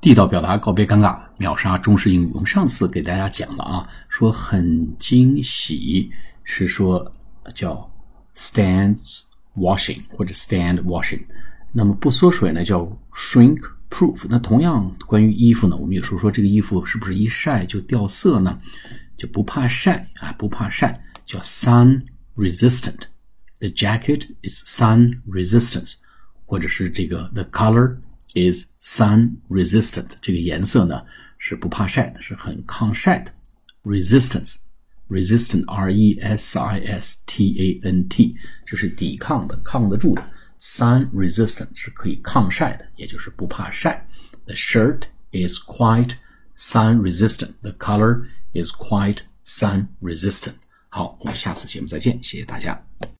地道表达告别尴尬，秒杀中式英语。我们上次给大家讲了啊，说很惊喜是说叫 stands washing 或者 stand washing，那么不缩水呢叫 shrink proof。那同样关于衣服呢，我们有时候说这个衣服是不是一晒就掉色呢？就不怕晒啊，不怕晒叫 sun resistant。The jacket is sun resistant，或者是这个 the color。is sun resistant，这个颜色呢是不怕晒的，是很抗晒的。resistance，resistant，r e s i s t a n t，这是抵抗的，抗得住的。sun resistant 是可以抗晒的，也就是不怕晒。The shirt is quite sun resistant. The color is quite sun resistant. 好，我们下次节目再见，谢谢大家。